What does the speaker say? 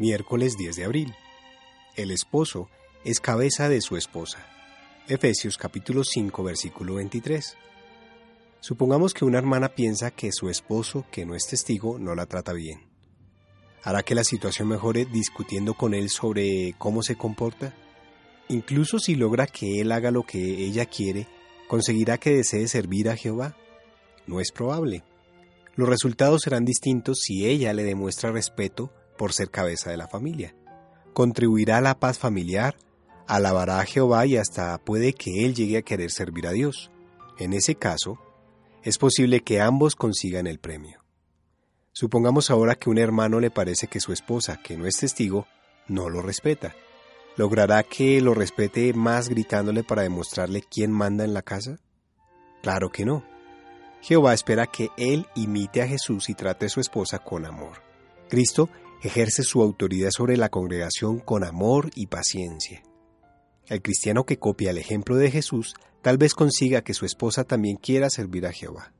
Miércoles 10 de abril. El esposo es cabeza de su esposa. Efesios capítulo 5 versículo 23. Supongamos que una hermana piensa que su esposo, que no es testigo, no la trata bien. ¿Hará que la situación mejore discutiendo con él sobre cómo se comporta? Incluso si logra que él haga lo que ella quiere, ¿conseguirá que desee servir a Jehová? No es probable. Los resultados serán distintos si ella le demuestra respeto por ser cabeza de la familia. Contribuirá a la paz familiar, alabará a Jehová y hasta puede que él llegue a querer servir a Dios. En ese caso, es posible que ambos consigan el premio. Supongamos ahora que un hermano le parece que su esposa, que no es testigo, no lo respeta. ¿Logrará que lo respete más gritándole para demostrarle quién manda en la casa? Claro que no. Jehová espera que él imite a Jesús y trate a su esposa con amor. Cristo ejerce su autoridad sobre la congregación con amor y paciencia. El cristiano que copia el ejemplo de Jesús tal vez consiga que su esposa también quiera servir a Jehová.